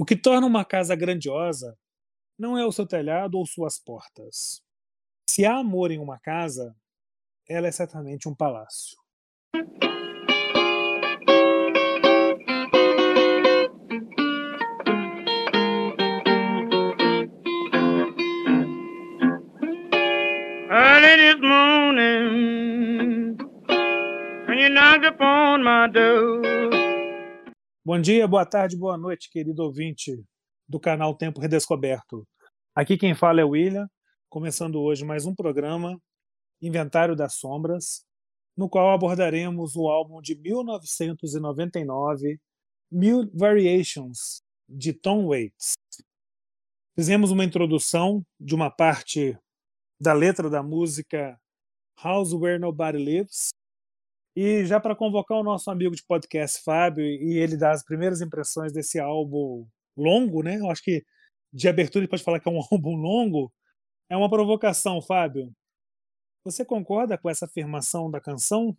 O que torna uma casa grandiosa não é o seu telhado ou suas portas. Se há amor em uma casa, ela é certamente um palácio. Early this morning, when you knocked upon my door. Bom dia, boa tarde, boa noite, querido ouvinte do canal Tempo Redescoberto. Aqui quem fala é o William, começando hoje mais um programa, Inventário das Sombras, no qual abordaremos o álbum de 1999, Mil Variations, de Tom Waits. Fizemos uma introdução de uma parte da letra da música House Where Nobody Lives, e já para convocar o nosso amigo de podcast, Fábio, e ele dar as primeiras impressões desse álbum longo, né? Eu acho que de abertura ele pode falar que é um álbum longo. É uma provocação, Fábio. Você concorda com essa afirmação da canção?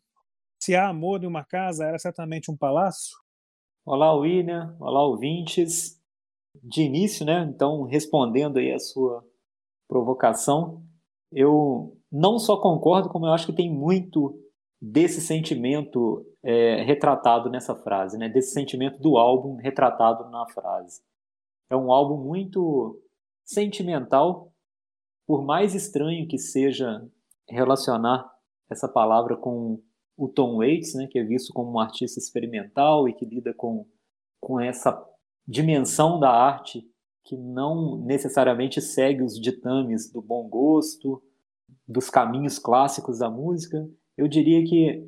Se há amor em uma casa, era certamente um palácio? Olá, William. Olá, ouvintes. De início, né? Então, respondendo aí a sua provocação, eu não só concordo, como eu acho que tem muito desse sentimento é, retratado nessa frase, né? desse sentimento do álbum retratado na frase. É um álbum muito sentimental, por mais estranho que seja relacionar essa palavra com o Tom Waits, né, que é visto como um artista experimental e que lida com, com essa dimensão da arte que não necessariamente segue os ditames do bom gosto, dos caminhos clássicos da música, eu diria que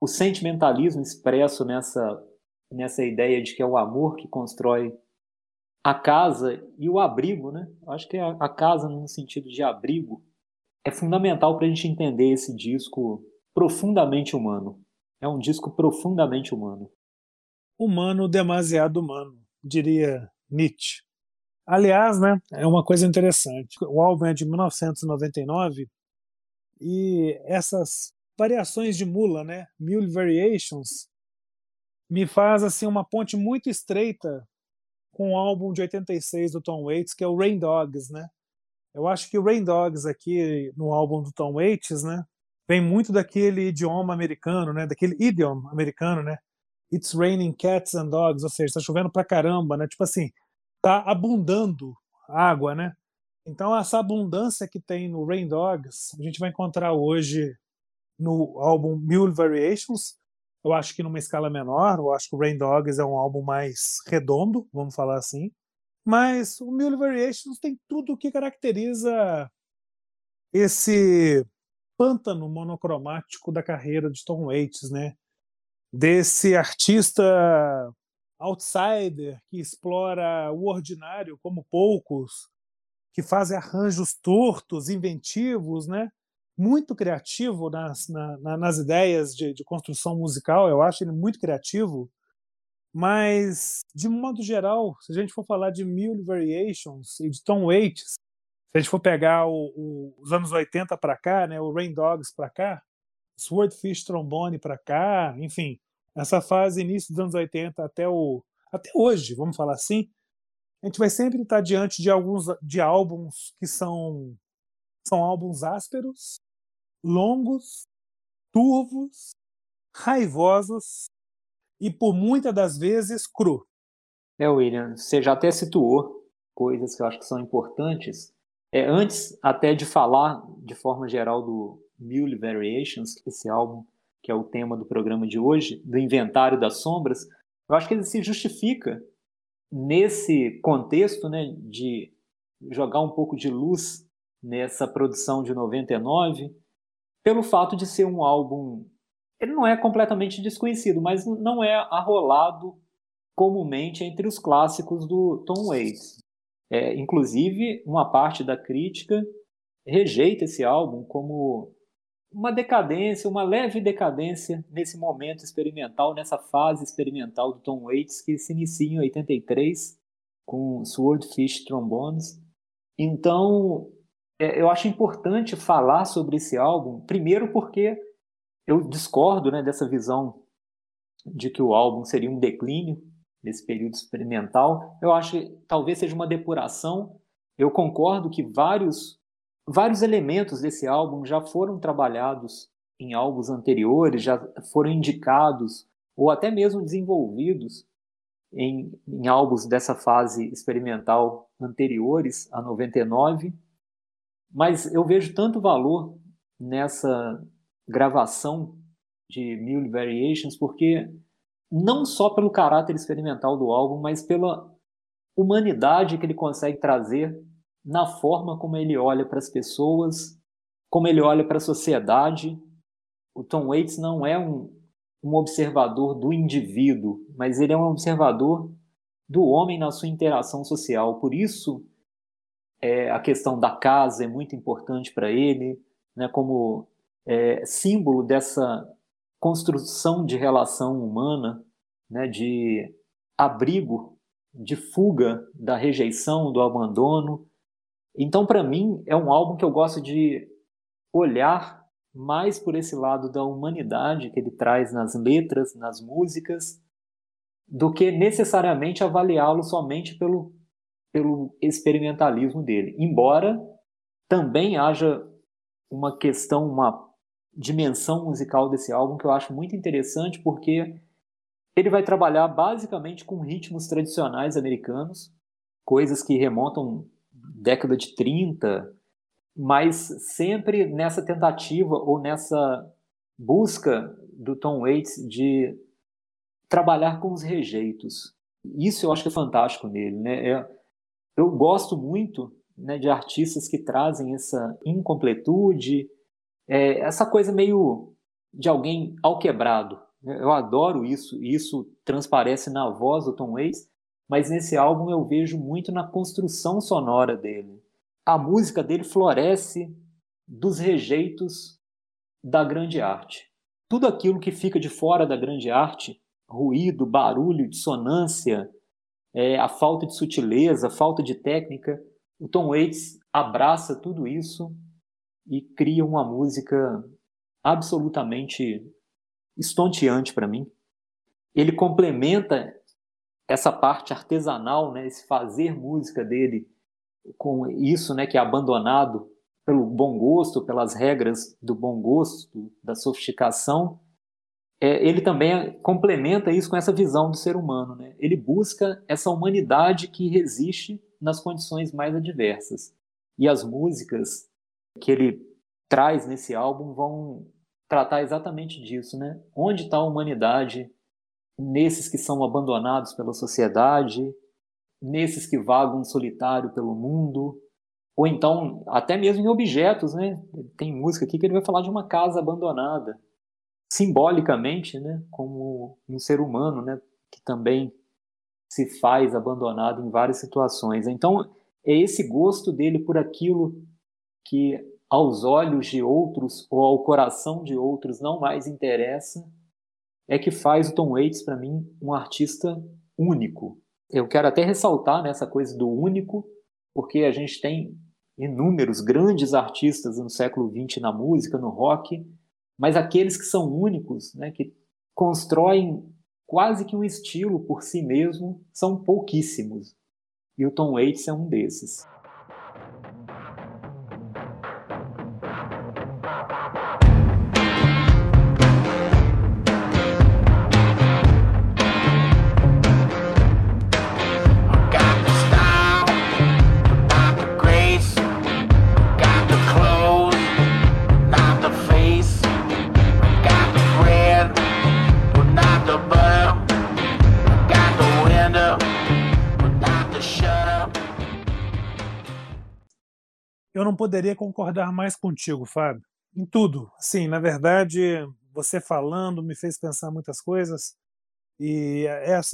o sentimentalismo expresso nessa, nessa ideia de que é o amor que constrói a casa e o abrigo, né? Eu acho que a, a casa, no sentido de abrigo, é fundamental para a gente entender esse disco profundamente humano. É um disco profundamente humano. Humano, demasiado humano, diria Nietzsche. Aliás, né, é uma coisa interessante. O álbum é de 1999 e essas variações de mula, né? Mule Variations, me faz assim uma ponte muito estreita com o álbum de 86 do Tom Waits, que é o Rain Dogs, né? Eu acho que o Rain Dogs aqui no álbum do Tom Waits, né, vem muito daquele idioma americano, né, daquele idioma americano, né? It's raining cats and dogs, ou seja, está chovendo pra caramba, né? Tipo assim, tá abundando água, né? Então essa abundância que tem no Rain Dogs, a gente vai encontrar hoje no álbum Mule Variations. Eu acho que numa escala menor, eu acho que o Rain Dogs é um álbum mais redondo, vamos falar assim. Mas o Mule Variations tem tudo o que caracteriza esse pântano monocromático da carreira de Tom Waits, né? Desse artista outsider que explora o ordinário como poucos, que faz arranjos tortos, inventivos, né? Muito criativo nas, na, nas ideias de, de, construção musical, eu acho ele muito criativo, mas, de modo geral, se a gente for falar de Mule Variations e de Tom Waits, se a gente for pegar o, o, os anos 80 para cá, né, o Rain Dogs para cá, Swordfish Trombone para cá, enfim, essa fase início dos anos 80 até, o, até hoje, vamos falar assim, a gente vai sempre estar diante de alguns de álbuns que são são álbuns ásperos, longos, turvos, raivosos e por muitas das vezes cru. É, William, você já até situou coisas que eu acho que são importantes. É, antes até de falar de forma geral do Mule Variations, esse álbum que é o tema do programa de hoje, do Inventário das Sombras, eu acho que ele se justifica nesse contexto né, de jogar um pouco de luz nessa produção de 99, pelo fato de ser um álbum. Ele não é completamente desconhecido, mas não é arrolado comumente entre os clássicos do Tom Waits. É, inclusive, uma parte da crítica rejeita esse álbum como uma decadência, uma leve decadência nesse momento experimental, nessa fase experimental do Tom Waits, que se inicia em 83 com Swordfish Trombones. Então, é, eu acho importante falar sobre esse álbum, primeiro porque eu discordo né, dessa visão de que o álbum seria um declínio nesse período experimental. Eu acho que talvez seja uma depuração. Eu concordo que vários, vários elementos desse álbum já foram trabalhados em álbuns anteriores, já foram indicados ou até mesmo desenvolvidos em, em álbuns dessa fase experimental anteriores a 99. Mas eu vejo tanto valor nessa gravação de Mule Variations porque não só pelo caráter experimental do álbum, mas pela humanidade que ele consegue trazer na forma como ele olha para as pessoas, como ele olha para a sociedade. O Tom Waits não é um, um observador do indivíduo, mas ele é um observador do homem na sua interação social. Por isso, é, a questão da casa é muito importante para ele, né, como é, símbolo dessa construção de relação humana, né, de abrigo, de fuga da rejeição, do abandono. Então, para mim, é um álbum que eu gosto de olhar mais por esse lado da humanidade que ele traz nas letras, nas músicas, do que necessariamente avaliá-lo somente pelo, pelo experimentalismo dele. Embora também haja uma questão, uma dimensão musical desse álbum que eu acho muito interessante, porque ele vai trabalhar basicamente com ritmos tradicionais americanos, coisas que remontam década de 30, mas sempre nessa tentativa ou nessa busca do Tom Waits de trabalhar com os rejeitos. Isso eu acho que é fantástico nele, né? É, eu gosto muito né, de artistas que trazem essa incompletude, é, essa coisa meio de alguém ao quebrado. Né? Eu adoro isso, e isso transparece na voz do Tom Waits, mas nesse álbum eu vejo muito na construção sonora dele. A música dele floresce dos rejeitos da grande arte. Tudo aquilo que fica de fora da grande arte, ruído, barulho, dissonância, é, a falta de sutileza, a falta de técnica, o Tom Waits abraça tudo isso e cria uma música absolutamente estonteante para mim. Ele complementa essa parte artesanal, né, esse fazer música dele com isso, né, que é abandonado pelo bom gosto, pelas regras do bom gosto, da sofisticação. É, ele também complementa isso com essa visão do ser humano. Né? Ele busca essa humanidade que resiste nas condições mais adversas. E as músicas que ele traz nesse álbum vão tratar exatamente disso, né? Onde está a humanidade nesses que são abandonados pela sociedade, nesses que vagam solitário pelo mundo, ou então até mesmo em objetos, né? Tem música aqui que ele vai falar de uma casa abandonada, simbolicamente, né? Como um ser humano, né? Que também se faz abandonado em várias situações. Então é esse gosto dele por aquilo que aos olhos de outros ou ao coração de outros não mais interessa, é que faz o Tom Waits, para mim, um artista único. Eu quero até ressaltar nessa coisa do único, porque a gente tem inúmeros grandes artistas no século XX na música, no rock, mas aqueles que são únicos, né, que constroem quase que um estilo por si mesmo, são pouquíssimos. E o Tom Waits é um desses. Eu não poderia concordar mais contigo, Fábio, em tudo. Sim, na verdade, você falando me fez pensar muitas coisas. E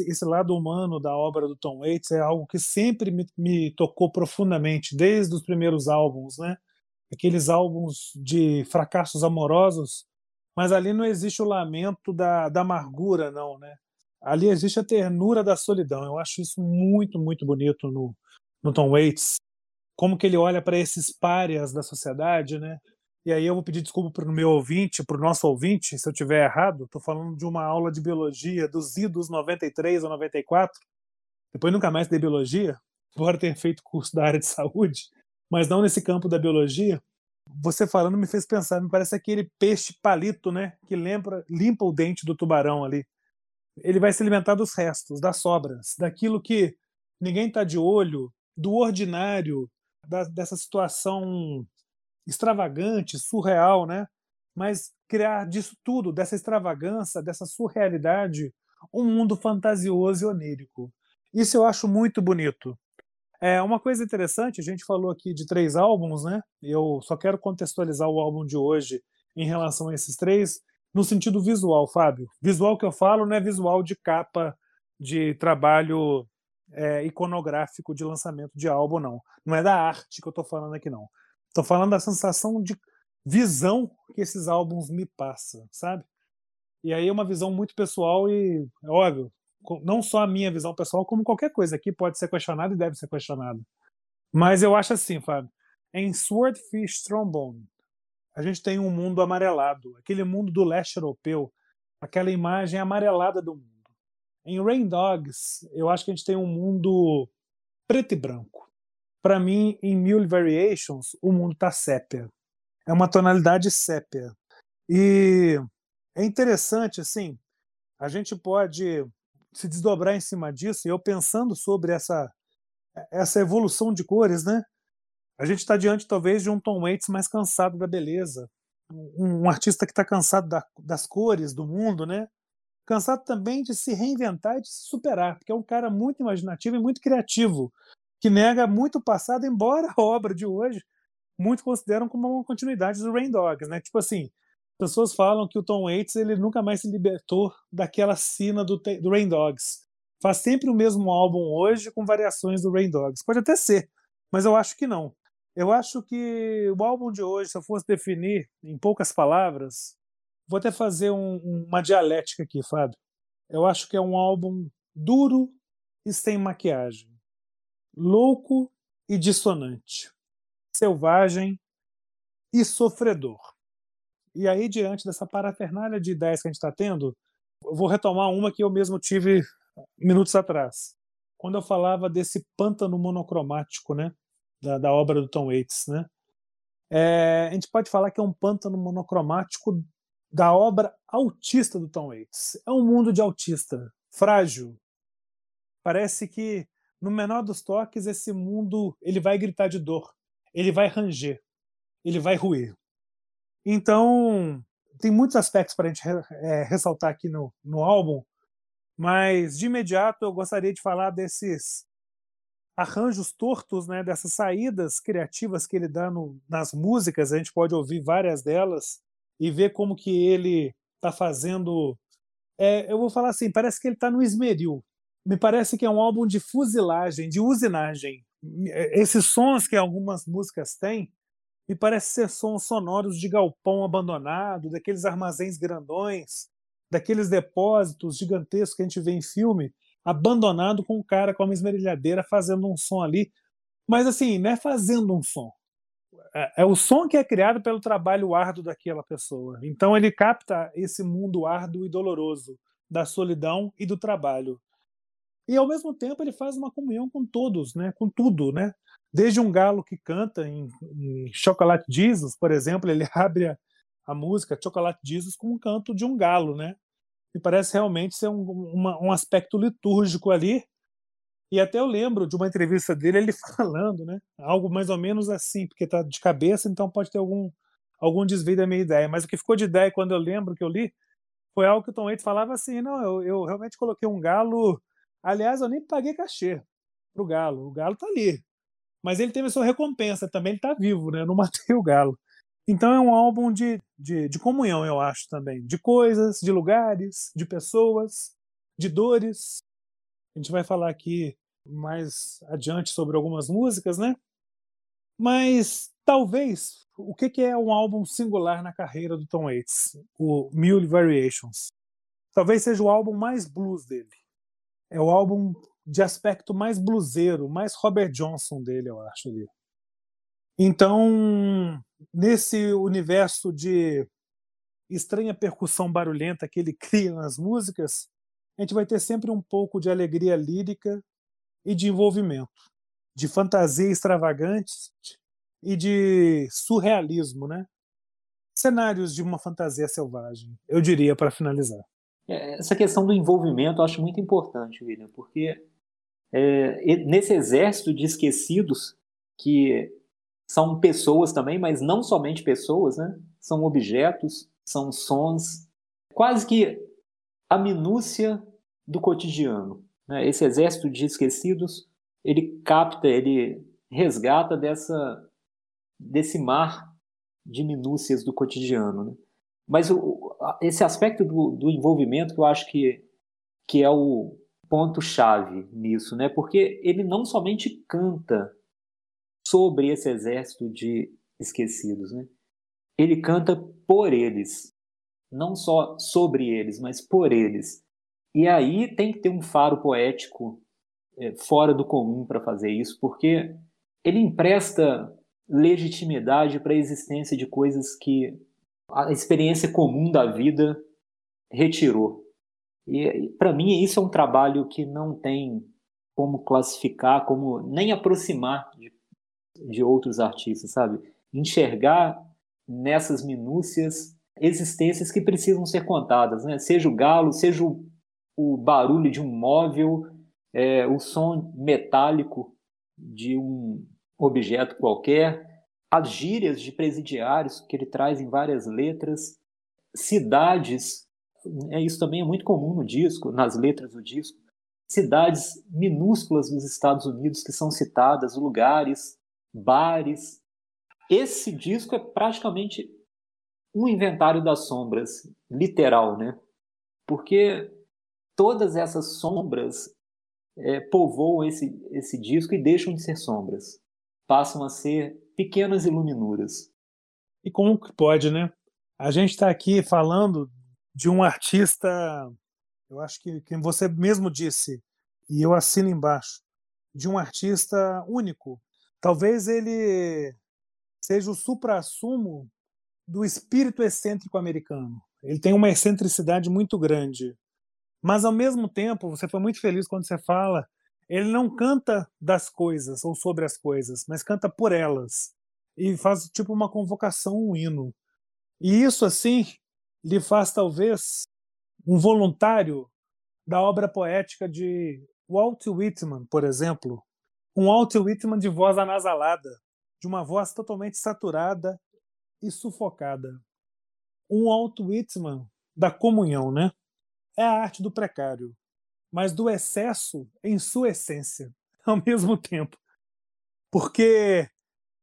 esse lado humano da obra do Tom Waits é algo que sempre me, me tocou profundamente, desde os primeiros álbuns, né? Aqueles álbuns de fracassos amorosos, mas ali não existe o lamento da, da amargura, não, né? Ali existe a ternura da solidão. Eu acho isso muito, muito bonito no, no Tom Waits como que ele olha para esses párias da sociedade, né? E aí eu vou pedir desculpa para o meu ouvinte, para o nosso ouvinte, se eu tiver errado. Estou falando de uma aula de biologia dos idos 93 ou 94, Depois nunca mais dei biologia, embora tenha feito curso da área de saúde, mas não nesse campo da biologia. Você falando me fez pensar, me parece aquele peixe palito, né, que lembra, limpa o dente do tubarão ali. Ele vai se alimentar dos restos, das sobras, daquilo que ninguém está de olho, do ordinário, da, dessa situação extravagante, surreal, né? Mas criar disso tudo, dessa extravagância, dessa surrealidade, um mundo fantasioso e onírico. Isso eu acho muito bonito. É uma coisa interessante, a gente falou aqui de três álbuns, né? Eu só quero contextualizar o álbum de hoje em relação a esses três, no sentido visual, Fábio. Visual que eu falo não é visual de capa de trabalho é, iconográfico de lançamento de álbum, não. Não é da arte que eu estou falando aqui, não. Estou falando da sensação de visão que esses álbuns me passam, sabe? E aí é uma visão muito pessoal e, é óbvio, não só a minha visão pessoal, como qualquer coisa aqui pode ser questionada e deve ser questionada. Mas eu acho assim, Fábio, em Swordfish Trombone, a gente tem um mundo amarelado, aquele mundo do leste europeu, aquela imagem amarelada do mundo. Em Rain Dogs, eu acho que a gente tem um mundo preto e branco. Para mim, em Mule Variations, o mundo tá sépia. É uma tonalidade sépia. E é interessante, assim, a gente pode se desdobrar em cima disso, e eu pensando sobre essa, essa evolução de cores, né? A gente está diante, talvez, de um Tom Waits mais cansado da beleza, um, um artista que está cansado da, das cores do mundo, né? Cansado também de se reinventar e de se superar, porque é um cara muito imaginativo e muito criativo, que nega muito o passado, embora a obra de hoje muito consideram como uma continuidade do Rain Dogs, né? Tipo assim, pessoas falam que o Tom Waits ele nunca mais se libertou daquela cena do, do Rain Dogs. Faz sempre o mesmo álbum hoje com variações do Rain Dogs. Pode até ser, mas eu acho que não. Eu acho que o álbum de hoje, se eu fosse definir em poucas palavras, vou até fazer um, uma dialética aqui, Fábio. Eu acho que é um álbum duro e sem maquiagem, louco e dissonante, selvagem e sofredor. E aí, diante dessa parafernália de ideias que a gente está tendo, eu vou retomar uma que eu mesmo tive minutos atrás. Quando eu falava desse pântano monocromático, né? Da, da obra do Tom Waits, né? É, a gente pode falar que é um pântano monocromático da obra autista do Tom Waits. É um mundo de autista, frágil. Parece que no menor dos toques esse mundo ele vai gritar de dor, ele vai ranger, ele vai ruir. Então, tem muitos aspectos para a gente é, ressaltar aqui no, no álbum, mas de imediato eu gostaria de falar desses arranjos tortos, né, dessas saídas criativas que ele dá no, nas músicas, a gente pode ouvir várias delas e ver como que ele está fazendo. É, eu vou falar assim, parece que ele está no esmeril. Me parece que é um álbum de fuzilagem, de usinagem. Esses sons que algumas músicas têm, me parece ser sons sonoros de galpão abandonado, daqueles armazéns grandões, daqueles depósitos gigantescos que a gente vê em filme, abandonado com um cara com uma esmerilhadeira fazendo um som ali. Mas assim, não é fazendo um som. É, é o som que é criado pelo trabalho árduo daquela pessoa. Então ele capta esse mundo árduo e doloroso da solidão e do trabalho. E ao mesmo tempo ele faz uma comunhão com todos, né? com tudo, né? Desde um galo que canta em, em Chocolate Jesus, por exemplo, ele abre a, a, música Chocolate Jesus com um canto de um galo, né? E parece realmente ser um, uma, um aspecto litúrgico ali. E até eu lembro de uma entrevista dele, ele falando, né? Algo mais ou menos assim, porque está de cabeça, então pode ter algum, algum desvio da minha ideia. Mas o que ficou de ideia quando eu lembro que eu li foi algo que o Tom Waits falava assim: não, eu, eu realmente coloquei um galo. Aliás, eu nem paguei cachê pro galo. O galo tá ali. Mas ele teve a sua recompensa também, ele está vivo, né? Eu não matei o galo. Então é um álbum de, de, de, comunhão, eu acho também. De coisas, de lugares, de pessoas, de dores. A gente vai falar aqui mais adiante sobre algumas músicas, né? Mas talvez o que, que é um álbum singular na carreira do Tom Waits? O Mule Variations. Talvez seja o álbum mais blues dele. É o álbum de aspecto mais bluseiro, mais Robert Johnson dele, eu acho ali. Então, nesse universo de estranha percussão barulhenta que ele cria nas músicas, a gente vai ter sempre um pouco de alegria lírica e de envolvimento, de fantasia extravagante e de surrealismo, né? Cenários de uma fantasia selvagem, eu diria para finalizar. É, essa questão do envolvimento eu acho muito importante, William, porque é, nesse exército de esquecidos que são pessoas também, mas não somente pessoas, né? São objetos, são sons, quase que a minúcia do cotidiano. Né? Esse exército de esquecidos, ele capta, ele resgata dessa desse mar de minúcias do cotidiano. Né? Mas o, esse aspecto do, do, envolvimento que eu acho que, que é o ponto-chave nisso, né? porque ele não somente canta sobre esse exército de esquecidos, né? ele canta por eles, não só sobre eles, mas por eles. E aí tem que ter um faro poético é, fora do comum para fazer isso, porque ele empresta legitimidade para a existência de coisas que a experiência comum da vida retirou. E para mim isso é um trabalho que não tem como classificar, como nem aproximar de, de outros artistas, sabe? Enxergar nessas minúcias existências que precisam ser contadas, né? Seja o galo, seja o, o barulho de um móvel, é, o som metálico de um objeto qualquer, as gírias de presidiários que ele traz em várias letras, cidades, é, isso também é muito comum no disco, nas letras do disco, cidades minúsculas dos Estados Unidos que são citadas, lugares, bares. Esse disco é praticamente um inventário das sombras, literal, né? Porque todas essas sombras é, povoam esse, esse disco e deixam de ser sombras passam a ser pequenas iluminuras. E como que pode, né? A gente está aqui falando de um artista, eu acho que, que você mesmo disse, e eu assino embaixo, de um artista único. Talvez ele seja o supra-sumo do espírito excêntrico americano. Ele tem uma excentricidade muito grande. Mas, ao mesmo tempo, você foi muito feliz quando você fala ele não canta das coisas ou sobre as coisas, mas canta por elas. E faz tipo uma convocação, um hino. E isso, assim, lhe faz talvez um voluntário da obra poética de Walt Whitman, por exemplo. Um Walt Whitman de voz anasalada, de uma voz totalmente saturada e sufocada. Um Walt Whitman da comunhão, né? É a arte do precário mas do excesso em sua essência, ao mesmo tempo. Porque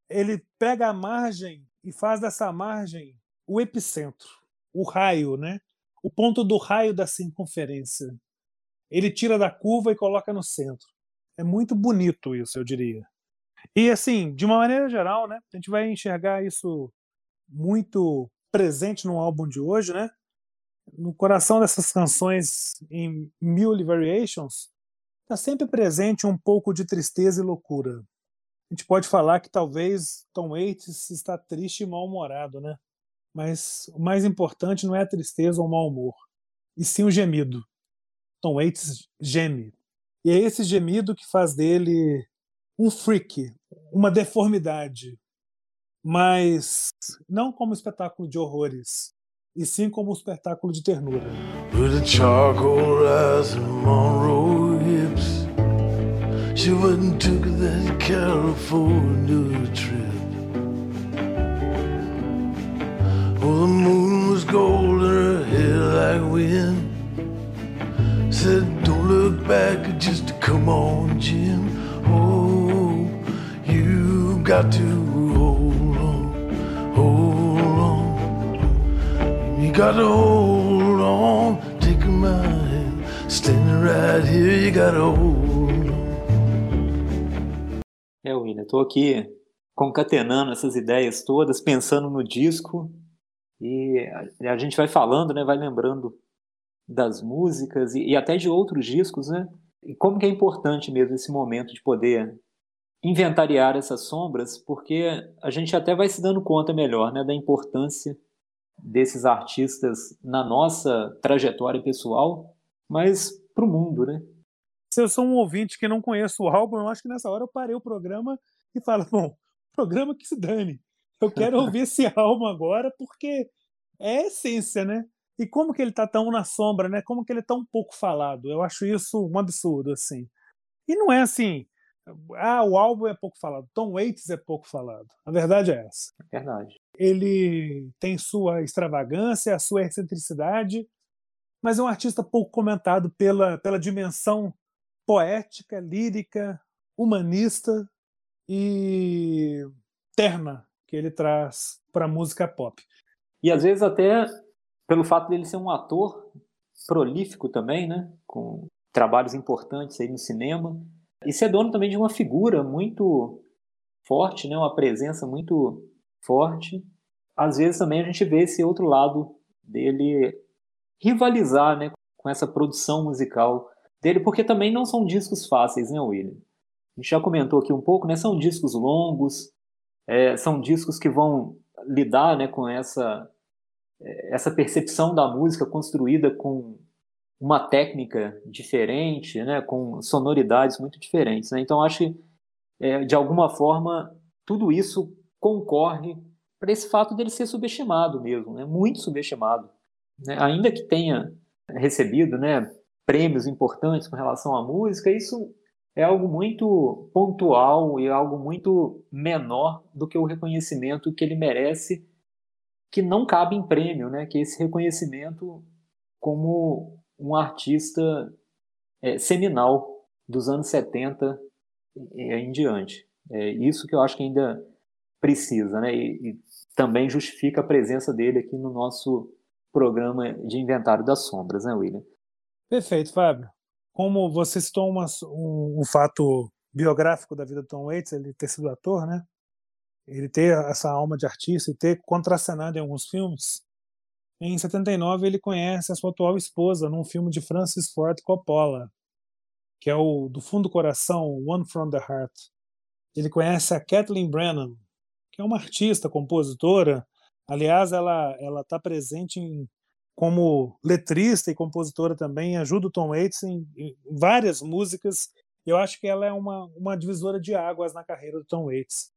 ele pega a margem e faz dessa margem o epicentro, o raio, né? o ponto do raio da circunferência. Ele tira da curva e coloca no centro. É muito bonito isso, eu diria. E assim, de uma maneira geral, né, a gente vai enxergar isso muito presente no álbum de hoje, né? no coração dessas canções em Mule Variations, está sempre presente um pouco de tristeza e loucura. A gente pode falar que talvez Tom Waits está triste e mal-humorado, né? Mas o mais importante não é a tristeza ou o mau humor, e sim o gemido. Tom Waits geme. E é esse gemido que faz dele um freak, uma deformidade, mas não como espetáculo de horrores, e sim como um espetáculo de ternura. She went took that California trip. Well the moon was gold her hair like wind. Said look back just come on Jim. Oh you got to gotta hold on, take my hand, standing right here, you gotta hold on. É, William, tô aqui concatenando essas ideias todas, pensando no disco. E a gente vai falando, né, vai lembrando das músicas e, e até de outros discos, né? E como que é importante mesmo esse momento de poder inventariar essas sombras, porque a gente até vai se dando conta melhor, né, da importância desses artistas na nossa trajetória pessoal, mas para o mundo, né? se eu sou um ouvinte que não conheço o álbum, eu acho que nessa hora eu parei o programa e falo, bom, programa que se dane. Eu quero ouvir esse álbum agora porque é a essência, né? E como que ele tá tão na sombra, né? Como que ele é tão pouco falado? Eu acho isso um absurdo, assim. E não é assim, ah, o álbum é pouco falado, Tom Waits é pouco falado. A verdade é essa. É verdade. Ele tem sua extravagância, a sua excentricidade, mas é um artista pouco comentado pela, pela dimensão poética, lírica, humanista e terna que ele traz para a música pop. E às vezes até pelo fato dele ser um ator prolífico também, né, com trabalhos importantes aí no cinema, e ser dono também de uma figura muito forte, né, uma presença muito forte. Às vezes também a gente vê esse outro lado dele rivalizar, né, com essa produção musical dele, porque também não são discos fáceis, né, William? A gente já comentou aqui um pouco, né? São discos longos, é, são discos que vão lidar, né, com essa essa percepção da música construída com uma técnica diferente, né, com sonoridades muito diferentes. Né? Então, acho que, é, de alguma forma, tudo isso concorre para esse fato dele ser subestimado mesmo, né? muito subestimado. Né? Ainda que tenha recebido né, prêmios importantes com relação à música, isso é algo muito pontual e algo muito menor do que o reconhecimento que ele merece, que não cabe em prêmio, né? que é esse reconhecimento como um artista é, seminal dos anos 70 em diante. É isso que eu acho que ainda precisa, né? E, e, também justifica a presença dele aqui no nosso programa de Inventário das Sombras, né, William? Perfeito, Fábio. Como você citou uma, um, um, fato biográfico da vida do Tom Waits, ele ter sido ator, né? Ele ter essa alma de artista e ter contracenado em alguns filmes, em 79, ele conhece a sua atual esposa num filme de Francis Ford Coppola, que é o Do Fundo do Coração, One from the Heart. Ele conhece a Kathleen Brennan, que é uma artista, compositora. Aliás, ela ela está presente em, como letrista e compositora também, ajuda o Tom Waits em, em várias músicas. Eu acho que ela é uma, uma divisora de águas na carreira do Tom Waits.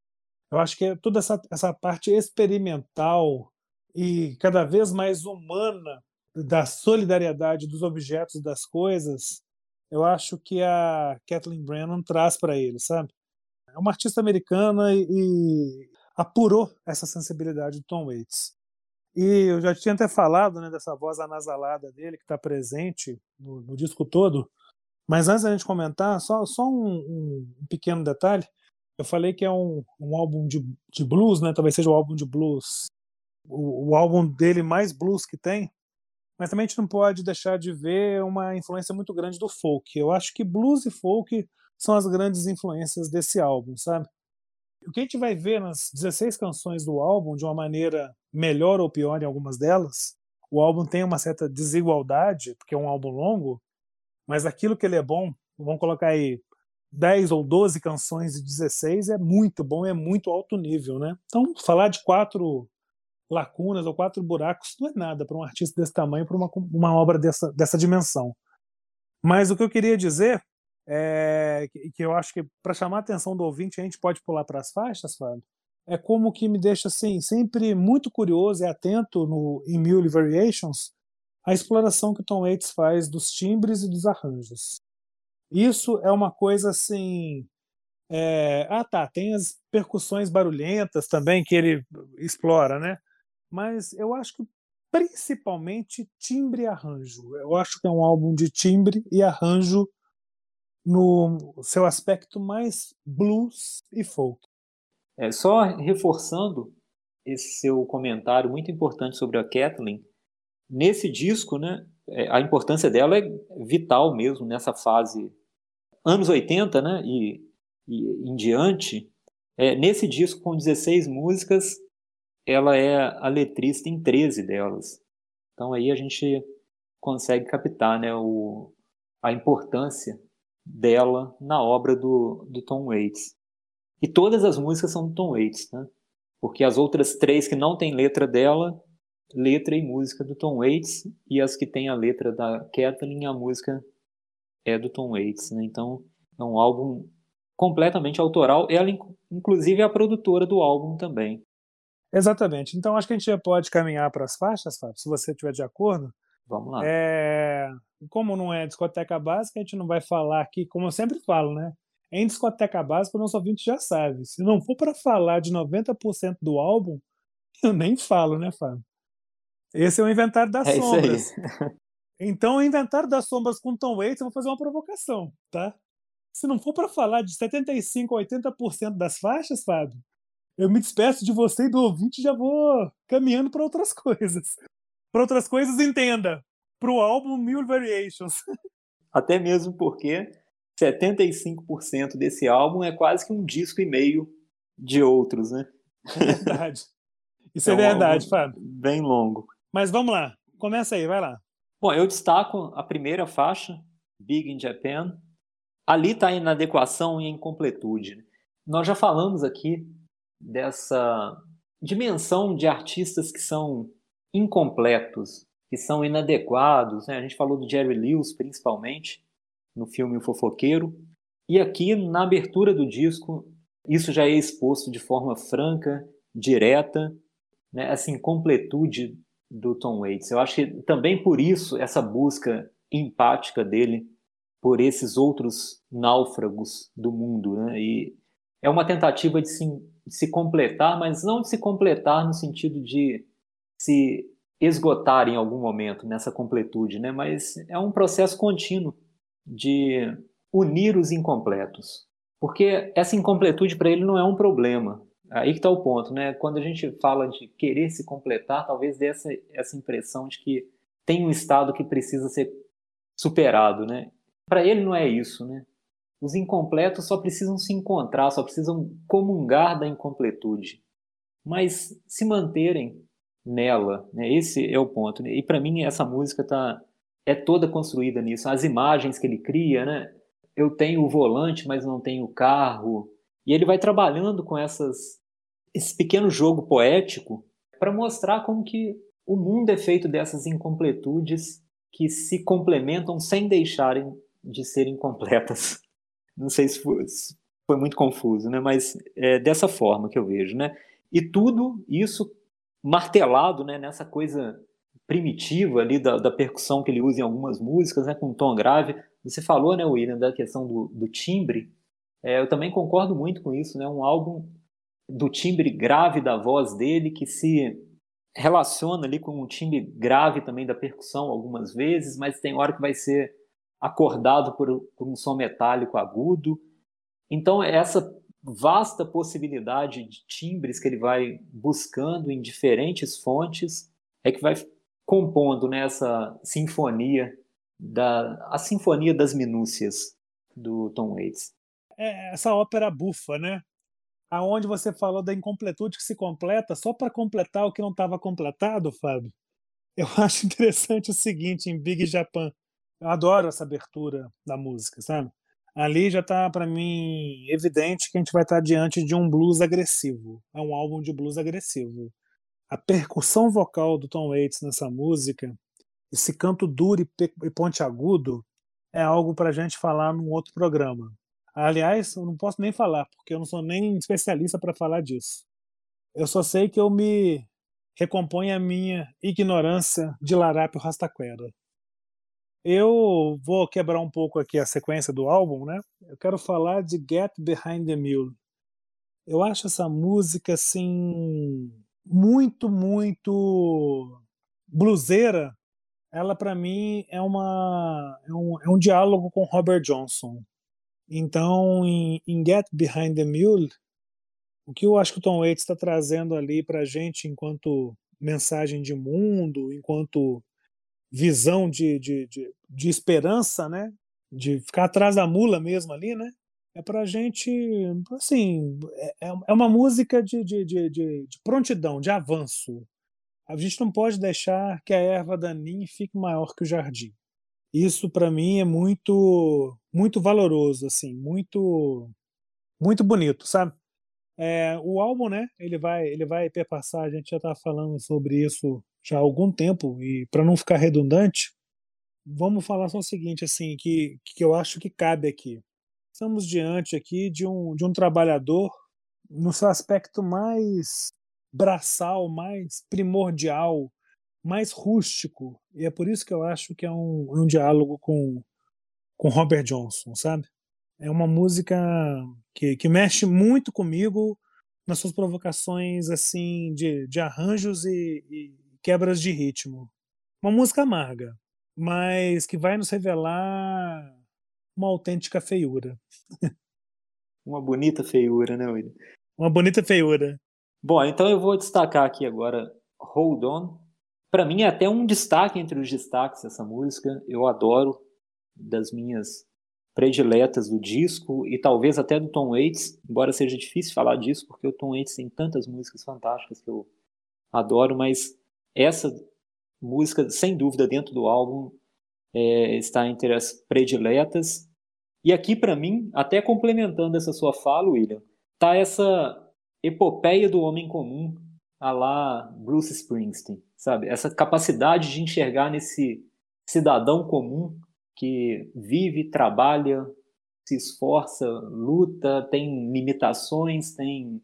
Eu acho que é toda essa, essa parte experimental, e cada vez mais humana da solidariedade dos objetos das coisas, eu acho que a Kathleen Brennan traz para ele, sabe? É uma artista americana e, e, apurou essa sensibilidade do Tom Waits. E eu já tinha até falado né, dessa voz anasalada dele que está presente no, no, disco todo, mas antes da gente comentar, só, só um, um pequeno detalhe. Eu falei que é um, um álbum de, de blues, né? Talvez seja o álbum de blues o, o álbum dele mais blues que tem, mas também a gente não pode deixar de ver uma influência muito grande do folk. Eu acho que blues e folk são as grandes influências desse álbum, sabe? O que a gente vai ver nas 16 canções do álbum, de uma maneira melhor ou pior em algumas delas, o álbum tem uma certa desigualdade, porque é um álbum longo, mas aquilo que ele é bom, vamos colocar aí 10 ou 12 canções de 16 é muito bom, é muito alto nível, né? Então, falar de quatro lacunas ou quatro buracos não é nada para um artista desse tamanho, para uma, uma obra dessa, dessa dimensão. Mas o que eu queria dizer é que, que eu acho que para chamar a atenção do ouvinte a gente pode pular para as faixas, Fábio. É como que me deixa assim sempre muito curioso e atento no em Mule Variations a exploração que Tom Waits faz dos timbres e dos arranjos. Isso é uma coisa assim é... ah tá, tem as percussões barulhentas também que ele explora, né? mas eu acho que principalmente timbre e arranjo. Eu acho que é um álbum de timbre e arranjo no seu aspecto mais blues e folk. É, só reforçando esse seu comentário muito importante sobre a Kathleen, nesse disco, né, é, a importância dela é vital mesmo nessa fase anos 80, né, e, e em diante. É, nesse disco com 16 músicas, ela é a letrista em 13 delas. Então aí a gente consegue captar né, o, a importância dela na obra do, do Tom Waits. E todas as músicas são do Tom Waits, né? porque as outras três que não tem letra dela, letra e música do Tom Waits, e as que tem a letra da Kathleen, a música é do Tom Waits, né? Então é um álbum completamente autoral. Ela, inclusive, é a produtora do álbum também. Exatamente. Então acho que a gente já pode caminhar para as faixas, Fábio, se você estiver de acordo. Vamos lá. É... Como não é discoteca básica, a gente não vai falar aqui, como eu sempre falo, né? Em discoteca básica, o nosso ouvinte já sabe. Se não for para falar de 90% do álbum, eu nem falo, né, Fábio? Esse é o Inventário das é Sombras. Então, o Inventário das Sombras com Tom Waits, eu vou fazer uma provocação, tá? Se não for para falar de 75% a 80% das faixas, Fábio, eu me despeço de você e do ouvinte e já vou caminhando para outras coisas. Para outras coisas, entenda. Para o álbum Mule Variations. Até mesmo porque 75% desse álbum é quase que um disco e meio de outros, né? É verdade. Isso é, é verdade, Fábio. Bem longo. Mas vamos lá. Começa aí, vai lá. Bom, eu destaco a primeira faixa, Big in Japan. Ali está a inadequação e a incompletude. Nós já falamos aqui dessa dimensão de artistas que são incompletos, que são inadequados. Né? A gente falou do Jerry Lewis, principalmente, no filme O Fofoqueiro. E aqui, na abertura do disco, isso já é exposto de forma franca, direta, né? essa incompletude do Tom Waits. Eu acho que também por isso, essa busca empática dele por esses outros náufragos do mundo. Né? E é uma tentativa de se, de se completar, mas não de se completar no sentido de se esgotar em algum momento nessa completude, né? mas é um processo contínuo de unir os incompletos. Porque essa incompletude para ele não é um problema. Aí que está o ponto, né? Quando a gente fala de querer se completar, talvez dê essa, essa impressão de que tem um estado que precisa ser superado, né? Para ele não é isso, né? Os incompletos só precisam se encontrar, só precisam comungar da incompletude, mas se manterem nela, né? Esse é o ponto. Né? E para mim essa música tá é toda construída nisso. As imagens que ele cria, né? Eu tenho o volante, mas não tenho o carro. E ele vai trabalhando com essas esse pequeno jogo poético para mostrar como que o mundo é feito dessas incompletudes que se complementam sem deixarem de serem completas. Não sei se foi, se foi muito confuso, né? mas é dessa forma que eu vejo. Né? E tudo isso martelado né, nessa coisa primitiva ali da, da, percussão que ele usa em algumas músicas, né, com um tom grave. Você falou, né, William, da questão do, do timbre. É, eu também concordo muito com isso. Né? Um álbum do timbre grave da voz dele que se relaciona ali com o timbre grave também da percussão algumas vezes, mas tem hora que vai ser acordado por, por um som metálico agudo. Então, essa vasta possibilidade de timbres que ele vai buscando em diferentes fontes é que vai compondo nessa né, sinfonia da a sinfonia das minúcias do Tom Waits. É essa ópera bufa, né? Aonde você falou da incompletude que se completa só para completar o que não estava completado, Fábio. Eu acho interessante o seguinte em Big Japan. Eu adoro essa abertura da música, sabe? Ali já está para mim evidente que a gente vai estar tá diante de um blues agressivo. É um álbum de blues agressivo. A percussão vocal do Tom Waits nessa música, esse canto duro e pontiagudo, é algo para a gente falar num outro programa. Aliás, eu não posso nem falar, porque eu não sou nem especialista para falar disso. Eu só sei que eu me recomponho a minha ignorância de larápio rastaquera. Eu vou quebrar um pouco aqui a sequência do álbum, né? Eu quero falar de Get Behind the Mule. Eu acho essa música assim muito, muito bluseira. Ela para mim é uma é um, é um diálogo com Robert Johnson. Então, em, em Get Behind the Mule, o que eu acho que o Tom Waits está trazendo ali para a gente enquanto mensagem de mundo, enquanto visão de, de, de, de, esperança, né? De ficar atrás da mula mesmo ali, né? É pra gente, assim, é, é, é uma música de, de, de, de prontidão, de avanço. A gente não pode deixar que a erva daninha fique maior que o jardim. Isso para mim é muito muito valoroso, assim, muito muito bonito, sabe? É, o álbum, né? Ele vai ele vai perpassar. A gente já está falando sobre isso já há algum tempo, e para não ficar redundante, vamos falar só o seguinte, assim, que, que eu acho que cabe aqui. Estamos diante aqui de um, de um trabalhador no seu aspecto mais braçal, mais primordial, mais rústico. E é por isso que eu acho que é um, um diálogo com, com Robert Johnson, sabe? É uma música que, que mexe muito comigo nas suas provocações assim de, de arranjos e, e quebras de ritmo. Uma música amarga, mas que vai nos revelar uma autêntica feiura. uma bonita feiura, né, William? Uma bonita feiura. Bom, então eu vou destacar aqui agora Hold On. Para mim é até um destaque entre os destaques essa música. Eu adoro, das minhas prediletas do disco e talvez até do Tom Waits, embora seja difícil falar disso porque o Tom Waits tem tantas músicas fantásticas que eu adoro, mas essa música, sem dúvida, dentro do álbum é, está entre as prediletas. E aqui, para mim, até complementando essa sua fala, William, tá essa epopeia do homem comum a lá Bruce Springsteen, sabe? Essa capacidade de enxergar nesse cidadão comum que vive, trabalha, se esforça, luta, tem limitações, tem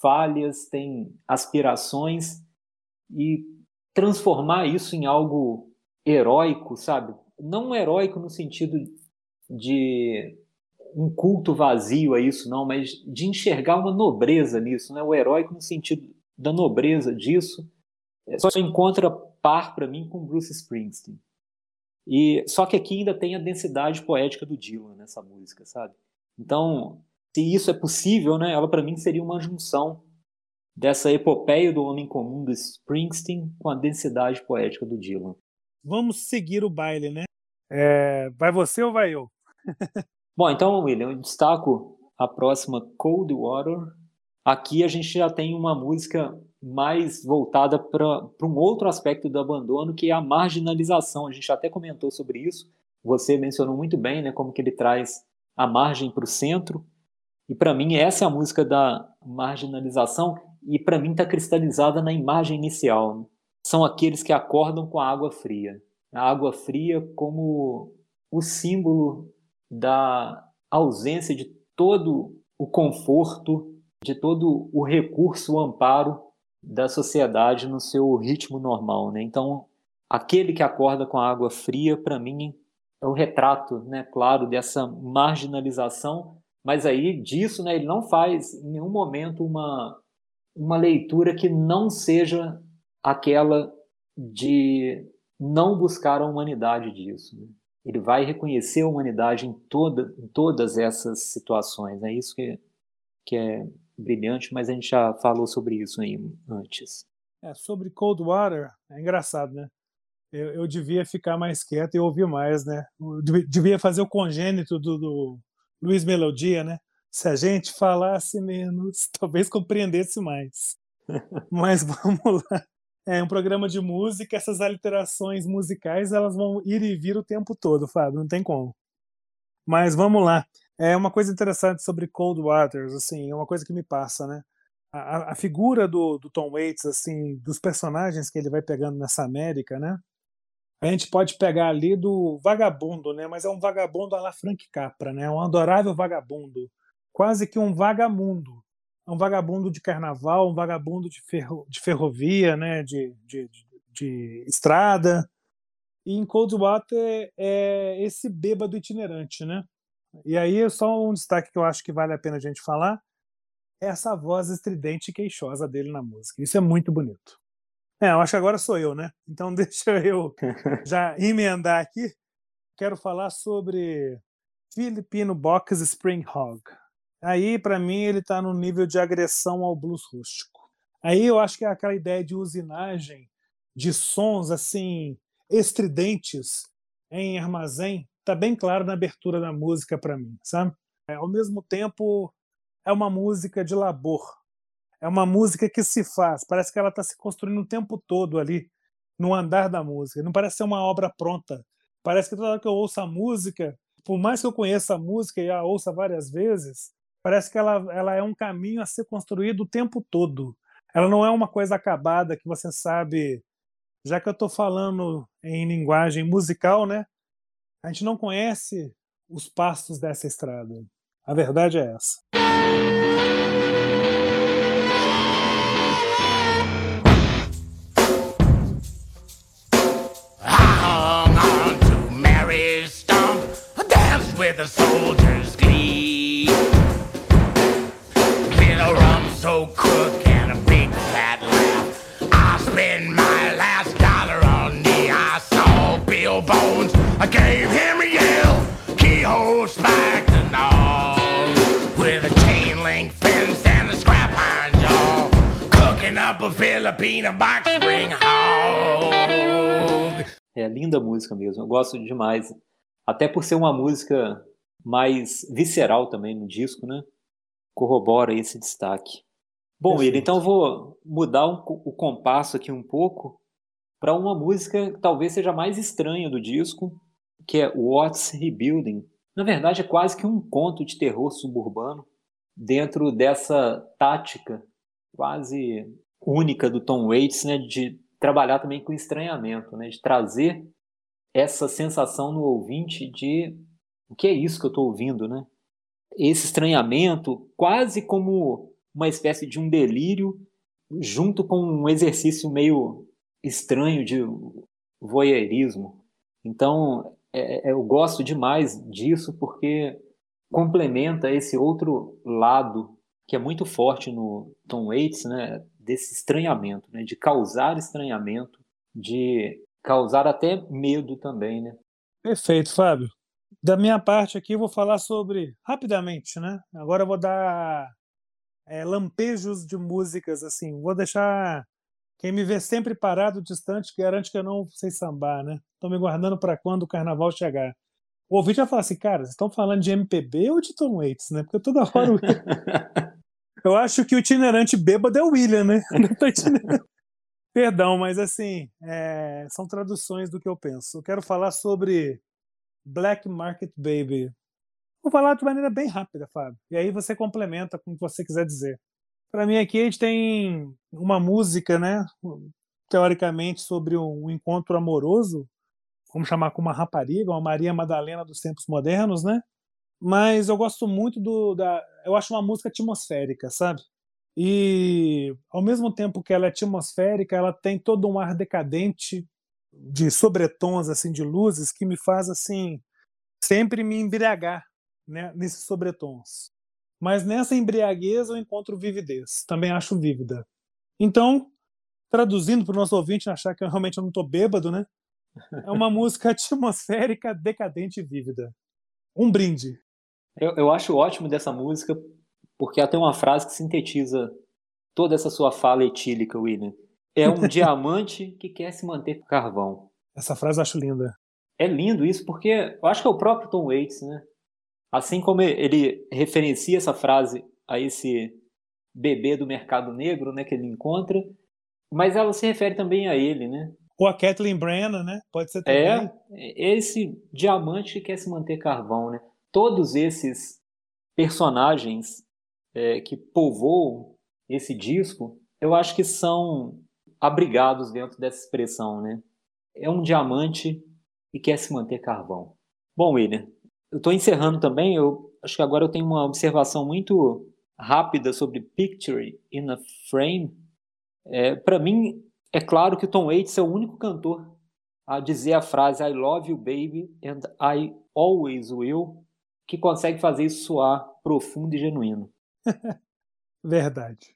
falhas, tem aspirações e transformar isso em algo heróico, sabe? Não heróico no sentido de um culto vazio a isso, não, mas de enxergar uma nobreza nisso, né? O heróico no sentido da nobreza disso é, só encontra par para mim com Bruce Springsteen. E só que aqui ainda tem a densidade poética do Dylan nessa música, sabe? Então, se isso é possível, né? Ela para mim seria uma junção dessa epopeia do homem comum do Springsteen com a densidade poética do Dylan. Vamos seguir o baile, né? É... Vai você ou vai eu? Bom, então, William, eu destaco a próxima Cold Water. Aqui a gente já tem uma música mais voltada para um outro aspecto do abandono, que é a marginalização. A gente até comentou sobre isso. Você mencionou muito bem, né, como que ele traz a margem para o centro. E para mim essa é a música da marginalização e para mim está cristalizada na imagem inicial. São aqueles que acordam com a água fria. A água fria como o símbolo da ausência de todo o conforto, de todo o recurso, o amparo da sociedade no seu ritmo normal, né? Então, aquele que acorda com a água fria, para mim, é o retrato, né, claro, dessa marginalização, mas aí disso, né, ele não faz em nenhum momento uma uma leitura que não seja aquela de não buscar a humanidade disso. Né? Ele vai reconhecer a humanidade em, toda, em todas essas situações. É isso que, que é brilhante, mas a gente já falou sobre isso aí antes. É, sobre Coldwater, é engraçado, né? Eu, eu, devia ficar mais quieto e ouvir mais, né? Eu devia fazer o congênito do, do Luiz Melodia, né? Se a gente falasse menos, talvez compreendesse mais. Mas vamos lá. É um programa de música, essas aliterações musicais elas vão ir e vir o tempo todo, Fábio, não tem como. Mas vamos lá. É uma coisa interessante sobre Cold Waters, assim, é uma coisa que me passa, né? A, a figura do, do, Tom Waits, assim, dos personagens que ele vai pegando nessa América, né? A gente pode pegar ali do vagabundo, né? Mas é um vagabundo à la Frank Capra, né? Um adorável vagabundo, quase que um vagamundo, um vagabundo de carnaval, um vagabundo de, ferro, de ferrovia, né? De, de, de, de estrada. E em Coldwater é esse bêbado itinerante, né? E aí, só um destaque que eu acho que vale a pena a gente falar é essa voz estridente e queixosa dele na música. Isso é muito bonito. É, eu acho que agora sou eu, né? Então deixa eu já emendar aqui. Quero falar sobre Filipino Box Spring Hog. Aí, para mim, ele está no nível de agressão ao blues rústico. Aí eu acho que é aquela ideia de usinagem de sons assim estridentes em armazém tá bem claro na abertura da música para mim, sabe? É, ao mesmo tempo, é uma música de labor. É uma música que se faz. Parece que ela está se construindo o tempo todo ali, no andar da música. Não parece ser uma obra pronta. Parece que toda hora que eu ouço a música, por mais que eu conheça a música e a ouça várias vezes, parece que ela, ela é um caminho a ser construído o tempo todo. Ela não é uma coisa acabada que você sabe. Já que eu estou falando em linguagem musical, né? A gente não conhece os pastos dessa estrada. A verdade é essa. with the soldiers' glee. Been a rum so crook Keyhole spiked and all. With a chain link fence and a scrap iron jaw. Cooking up a Filipino box spring hog. É linda música mesmo, eu gosto demais. Até por ser uma música mais visceral também no disco, né? Corrobora esse destaque. Bom, ele então eu vou mudar um, o compasso aqui um pouco para uma música que talvez seja mais estranha do disco, que é What's Rebuilding. Na verdade, é quase que um conto de terror suburbano dentro dessa tática quase única do Tom Waits, né, de trabalhar também com estranhamento, né, de trazer essa sensação no ouvinte de o que é isso que eu estou ouvindo, né? Esse estranhamento, quase como uma espécie de um delírio, junto com um exercício meio estranho de voyeurismo. Então, é, é, eu gosto demais disso porque complementa esse outro lado que é muito forte no Tom Waits, né? Desse estranhamento, né? De causar estranhamento, de causar até medo também, né? Perfeito, Fábio. Da minha parte aqui, eu vou falar sobre, rapidamente, né? Agora eu vou dar é, lampejos de músicas, assim. Vou deixar quem me vê sempre parado, distante, garante que eu não sei sambar, né? Estou me guardando para quando o carnaval chegar. O ouvinte vai falar assim, cara, vocês estão falando de MPB ou de Tom Waits, né? Porque toda hora. eu acho que o itinerante bêbado é o William, né? Perdão, mas assim, é, são traduções do que eu penso. Eu quero falar sobre Black Market Baby. Vou falar de maneira bem rápida, Fábio. E aí você complementa com o que você quiser dizer. Para mim aqui a gente tem uma música, né, teoricamente sobre um encontro amoroso, vamos chamar como uma rapariga, uma Maria Madalena dos tempos modernos, né? Mas eu gosto muito do da, eu acho uma música atmosférica, sabe? E ao mesmo tempo que ela é atmosférica, ela tem todo um ar decadente de sobretons assim de luzes que me faz assim sempre me embriagar, né, nesses sobretons. Mas nessa embriaguez eu encontro vividez, também acho vívida. Então, traduzindo para o nosso ouvinte achar que eu realmente não estou bêbado, né? É uma música atmosférica, decadente e vívida. Um brinde. Eu, eu acho ótimo dessa música porque ela tem uma frase que sintetiza toda essa sua fala etílica, William. É um diamante que quer se manter carvão. Essa frase eu acho linda. É lindo isso, porque eu acho que é o próprio Tom Waits, né? Assim como ele referencia essa frase a esse bebê do mercado negro, né, que ele encontra, mas ela se refere também a ele, né? Ou a Kathleen Brennan, né? Pode ser também. É, esse diamante que quer se manter carvão, né? Todos esses personagens é, que povoam esse disco, eu acho que são abrigados dentro dessa expressão, né? É um diamante e quer se manter carvão. Bom, William, eu estou encerrando também. Eu acho que agora eu tenho uma observação muito rápida sobre Picture in a Frame. É, Para mim, é claro que o Tom Waits é o único cantor a dizer a frase I love you, baby, and I always will, que consegue fazer isso soar profundo e genuíno. Verdade.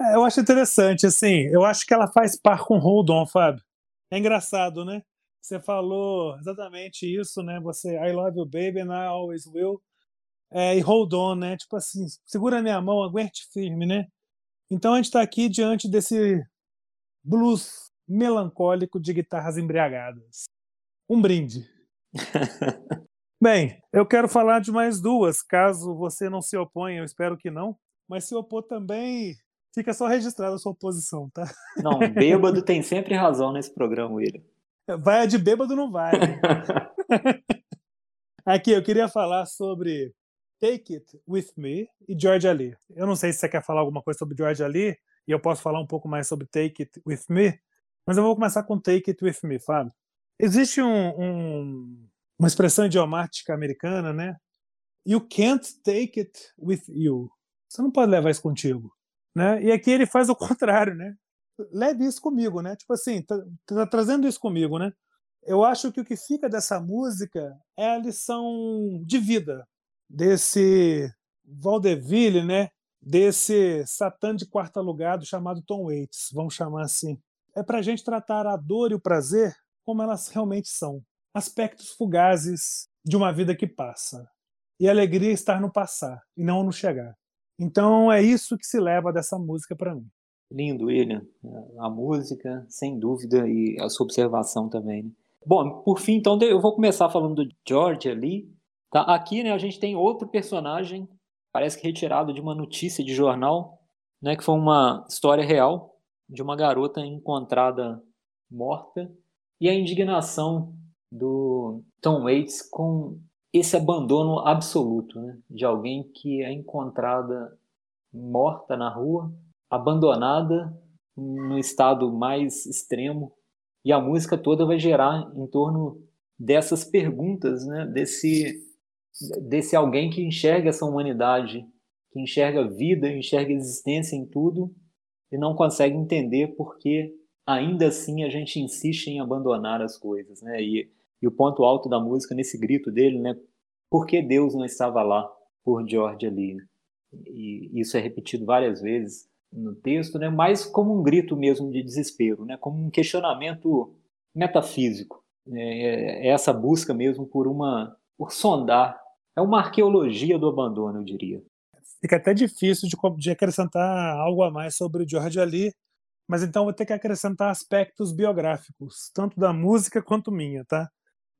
É, eu acho interessante, assim, eu acho que ela faz par com Hold On, Fábio. É engraçado, né? Você falou exatamente isso, né? Você, I love you, baby, and I always will. É, e hold on, né? Tipo assim, segura minha mão, aguente firme, né? Então a gente está aqui diante desse blues melancólico de guitarras embriagadas. Um brinde. Bem, eu quero falar de mais duas, caso você não se oponha, eu espero que não. Mas se opor também, fica só registrada a sua oposição, tá? Não, bêbado tem sempre razão nesse programa, William. Vai a de bêbado, não vai. Aqui, eu queria falar sobre Take It With Me e George Ali. Eu não sei se você quer falar alguma coisa sobre George Ali, e eu posso falar um pouco mais sobre Take It With Me, mas eu vou começar com Take It With Me, Fábio. Existe um, um uma expressão idiomática americana, né? You can't take it with you. Você não pode levar isso contigo, né? E aqui ele faz o contrário, né? Leve isso comigo, né? Tipo assim, tá, tá trazendo isso comigo, né? Eu acho que o que fica dessa música é a lição de vida desse vaudeville, né? Desse Satã de quarto alugado chamado Tom Waits, vamos chamar assim. É para a gente tratar a dor e o prazer como elas realmente são aspectos fugazes de uma vida que passa. E a alegria estar no passar e não no chegar. Então é isso que se leva dessa música para mim. Lindo, William. A música, sem dúvida, e a sua observação também. Né? Bom, por fim, então, eu vou começar falando do George ali. Tá? Aqui né, a gente tem outro personagem, parece que retirado de uma notícia de jornal, né, que foi uma história real de uma garota encontrada morta e a indignação do Tom Waits com esse abandono absoluto né, de alguém que é encontrada morta na rua, abandonada no estado mais extremo e a música toda vai gerar em torno dessas perguntas, né, desse desse alguém que enxerga essa humanidade, que enxerga vida, enxerga existência em tudo e não consegue entender por que ainda assim a gente insiste em abandonar as coisas, né? E, e o ponto alto da música nesse grito dele, né? Por que Deus não estava lá por George ali? E isso é repetido várias vezes no texto, né? Mas como um grito mesmo de desespero, né? Como um questionamento metafísico. É, é essa busca mesmo por uma por sondar. É uma arqueologia do abandono, eu diria. Fica até difícil de, de acrescentar algo a mais sobre George Ali, mas então vou ter que acrescentar aspectos biográficos, tanto da música quanto minha, tá?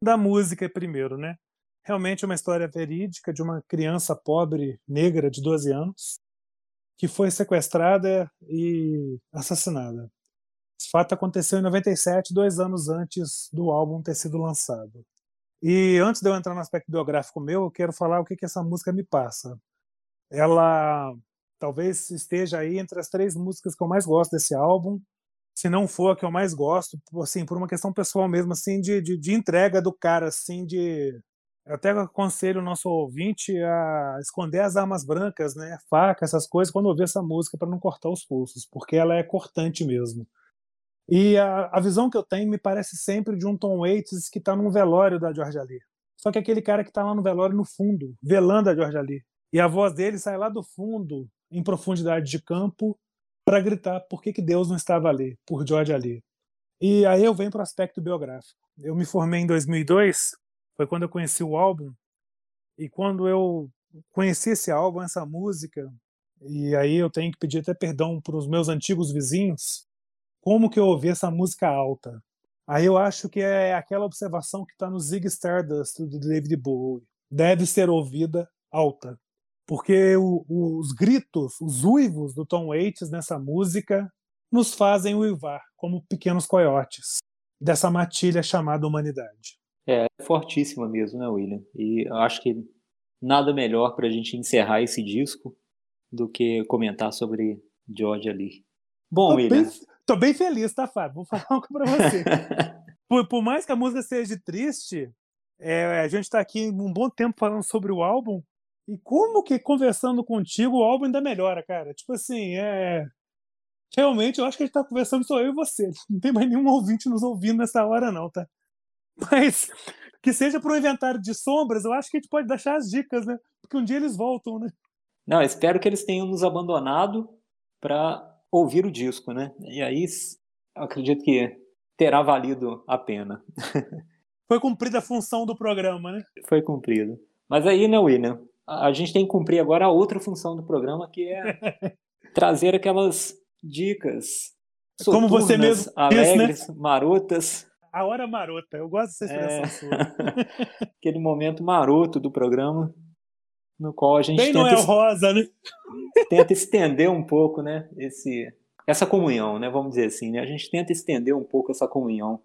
Da música primeiro, né? Realmente é uma história verídica de uma criança pobre negra de 12 anos que foi sequestrada e assassinada. Esse fato aconteceu em 97, dois anos antes do álbum ter sido lançado. E antes de eu entrar no aspecto biográfico meu, eu quero falar o que, que essa música me passa. Ela talvez esteja aí entre as três músicas que eu mais gosto desse álbum, se não for a que eu mais gosto, assim, por uma questão pessoal mesmo, assim, de, de, de entrega do cara, assim, de... Eu até aconselho o nosso ouvinte a esconder as armas brancas, né, faca, essas coisas, quando ouvir essa música, para não cortar os pulsos, porque ela é cortante mesmo. E a, a visão que eu tenho me parece sempre de um Tom Waits que está num velório da Georgia Lee. Só que aquele cara que está lá no velório no fundo, velando a Georgia Lee. E a voz dele sai lá do fundo, em profundidade de campo para gritar por que, que Deus não estava ali, por George ali. E aí eu venho para o aspecto biográfico. Eu me formei em 2002, foi quando eu conheci o álbum, e quando eu conheci esse álbum, essa música, e aí eu tenho que pedir até perdão para os meus antigos vizinhos, como que eu ouvi essa música alta? Aí eu acho que é aquela observação que está no Zig Stardust do David Bowie. Deve ser ouvida alta porque o, os gritos, os uivos do Tom Waits nessa música nos fazem uivar como pequenos coiotes dessa matilha chamada humanidade. É, é fortíssima mesmo, né, William? E acho que nada melhor para a gente encerrar esse disco do que comentar sobre George ali. Bom, tô William. Bem, tô bem feliz, tá, Fábio? Vou falar algo para você. por, por, mais que a música seja triste, é, a gente está aqui um bom tempo falando sobre o álbum e como que conversando contigo o álbum ainda melhora, cara? Tipo assim, é. Realmente, eu acho que a gente tá conversando só eu e você. Não tem mais nenhum ouvinte nos ouvindo nessa hora, não, tá? Mas que seja para um inventário de sombras, eu acho que a gente pode deixar as dicas, né? Porque um dia eles voltam, né? Não, espero que eles tenham nos abandonado para ouvir o disco, né? E aí, acredito que terá valido a pena. Foi cumprida a função do programa, né? Foi cumprida. Mas aí, né, William? a gente tem que cumprir agora a outra função do programa, que é trazer aquelas dicas como você mesmo alegres, disse, né? marotas. A hora marota, eu gosto dessa expressão é... sua. Aquele momento maroto do programa, no qual a gente Bem tenta, Noel Rosa, né? tenta estender um pouco, né, esse, essa comunhão, né, vamos dizer assim, né? A gente tenta estender um pouco essa comunhão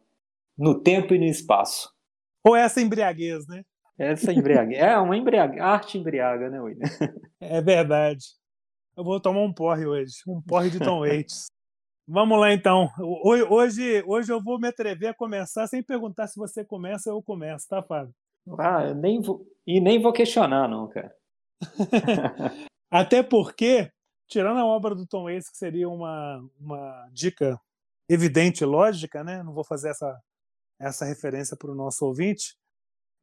no tempo e no espaço. Ou essa embriaguez, né? Essa embriague. É uma embriague. Arte embriaga, né, William? É verdade. Eu vou tomar um porre hoje. Um porre de Tom Waits. Vamos lá, então. Hoje, hoje eu vou me atrever a começar sem perguntar se você começa ou eu começo, tá, Fábio? Ah, nem vou, e nem vou questionar, não, cara. Até porque, tirando a obra do Tom Waits, que seria uma, uma dica evidente e lógica, né? Não vou fazer essa, essa referência para o nosso ouvinte.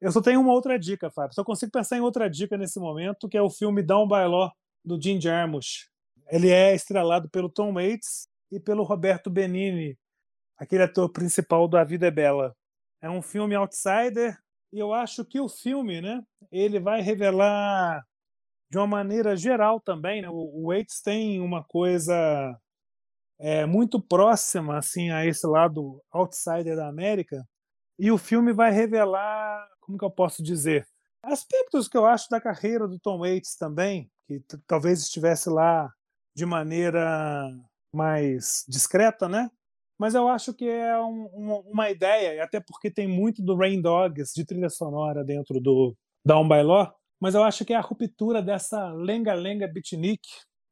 Eu só tenho uma outra dica, Fábio. Só consigo pensar em outra dica nesse momento, que é o filme Down by Law, do Jim Jarmusch. Ele é estrelado pelo Tom Waits e pelo Roberto Benini, aquele ator principal do A Vida é Bela. É um filme outsider, e eu acho que o filme, né, ele vai revelar de uma maneira geral também, né, o Waits tem uma coisa é, muito próxima assim a esse lado outsider da América, e o filme vai revelar, como que eu posso dizer, aspectos que eu acho da carreira do Tom Waits também, que talvez estivesse lá de maneira mais discreta, né? mas eu acho que é um, uma ideia, até porque tem muito do Rain Dogs de trilha sonora dentro do Down by Law, mas eu acho que é a ruptura dessa lenga-lenga beatnik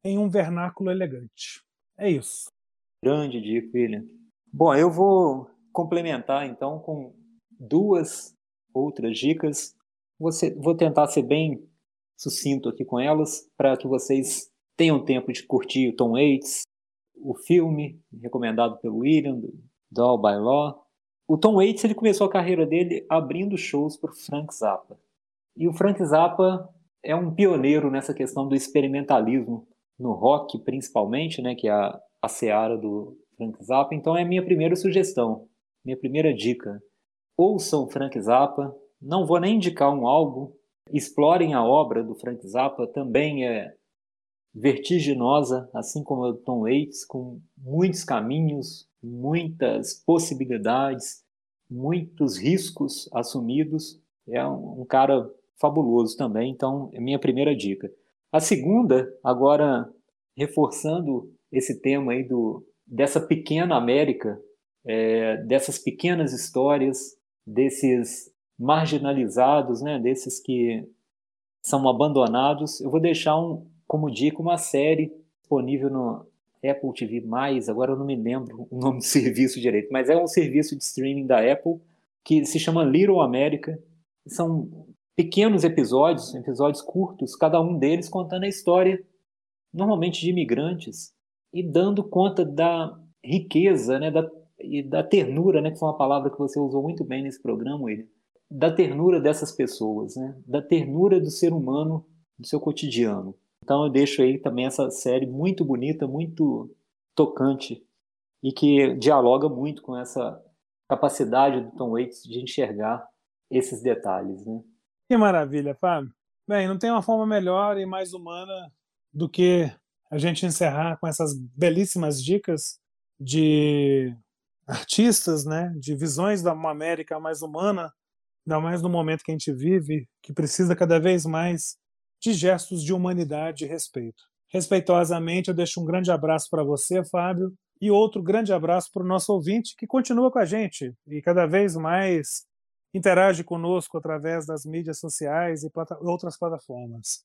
em um vernáculo elegante. É isso. Grande dica, William. Bom, eu vou complementar então com duas outras dicas. Você, vou tentar ser bem sucinto aqui com elas, para que vocês tenham tempo de curtir o Tom Waits, o filme, recomendado pelo William, do All by Law. O Tom Waits ele começou a carreira dele abrindo shows para Frank Zappa. E o Frank Zappa é um pioneiro nessa questão do experimentalismo, no rock principalmente, né, que é a, a seara do Frank Zappa. Então é a minha primeira sugestão, minha primeira dica. Ouçam Frank Zappa, não vou nem indicar um álbum, explorem a obra do Frank Zappa, também é vertiginosa, assim como o Tom Waits, com muitos caminhos, muitas possibilidades, muitos riscos assumidos. É um, um cara fabuloso também, então é minha primeira dica. A segunda, agora reforçando esse tema aí do, dessa pequena América, é, dessas pequenas histórias, desses marginalizados, né, desses que são abandonados, eu vou deixar um, como dica, uma série disponível no Apple TV+, agora eu não me lembro o nome do serviço direito, mas é um serviço de streaming da Apple que se chama Little America. São pequenos episódios, episódios curtos, cada um deles contando a história, normalmente de imigrantes, e dando conta da riqueza, né, da, e da ternura, né, que foi uma palavra que você usou muito bem nesse programa, da ternura dessas pessoas, né, da ternura do ser humano, do seu cotidiano. Então eu deixo aí também essa série muito bonita, muito tocante e que dialoga muito com essa capacidade do Tom Waits de enxergar esses detalhes, né? Que maravilha, Fábio. Bem, não tem uma forma melhor e mais humana do que a gente encerrar com essas belíssimas dicas de artistas, né, de visões da uma América mais humana, ainda mais no momento que a gente vive, que precisa cada vez mais de gestos de humanidade e respeito. Respeitosamente, eu deixo um grande abraço para você, Fábio, e outro grande abraço para o nosso ouvinte que continua com a gente e cada vez mais interage conosco através das mídias sociais e plata outras plataformas.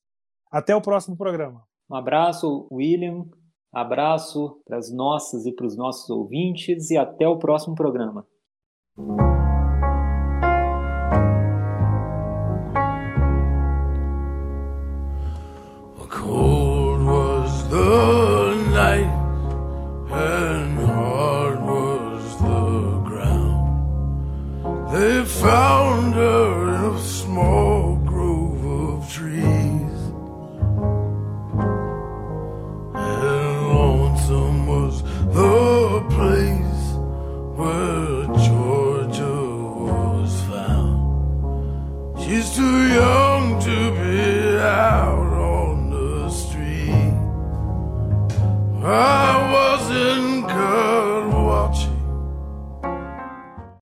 Até o próximo programa. Um abraço, William. Abraço para as nossas e para os nossos ouvintes e até o próximo programa.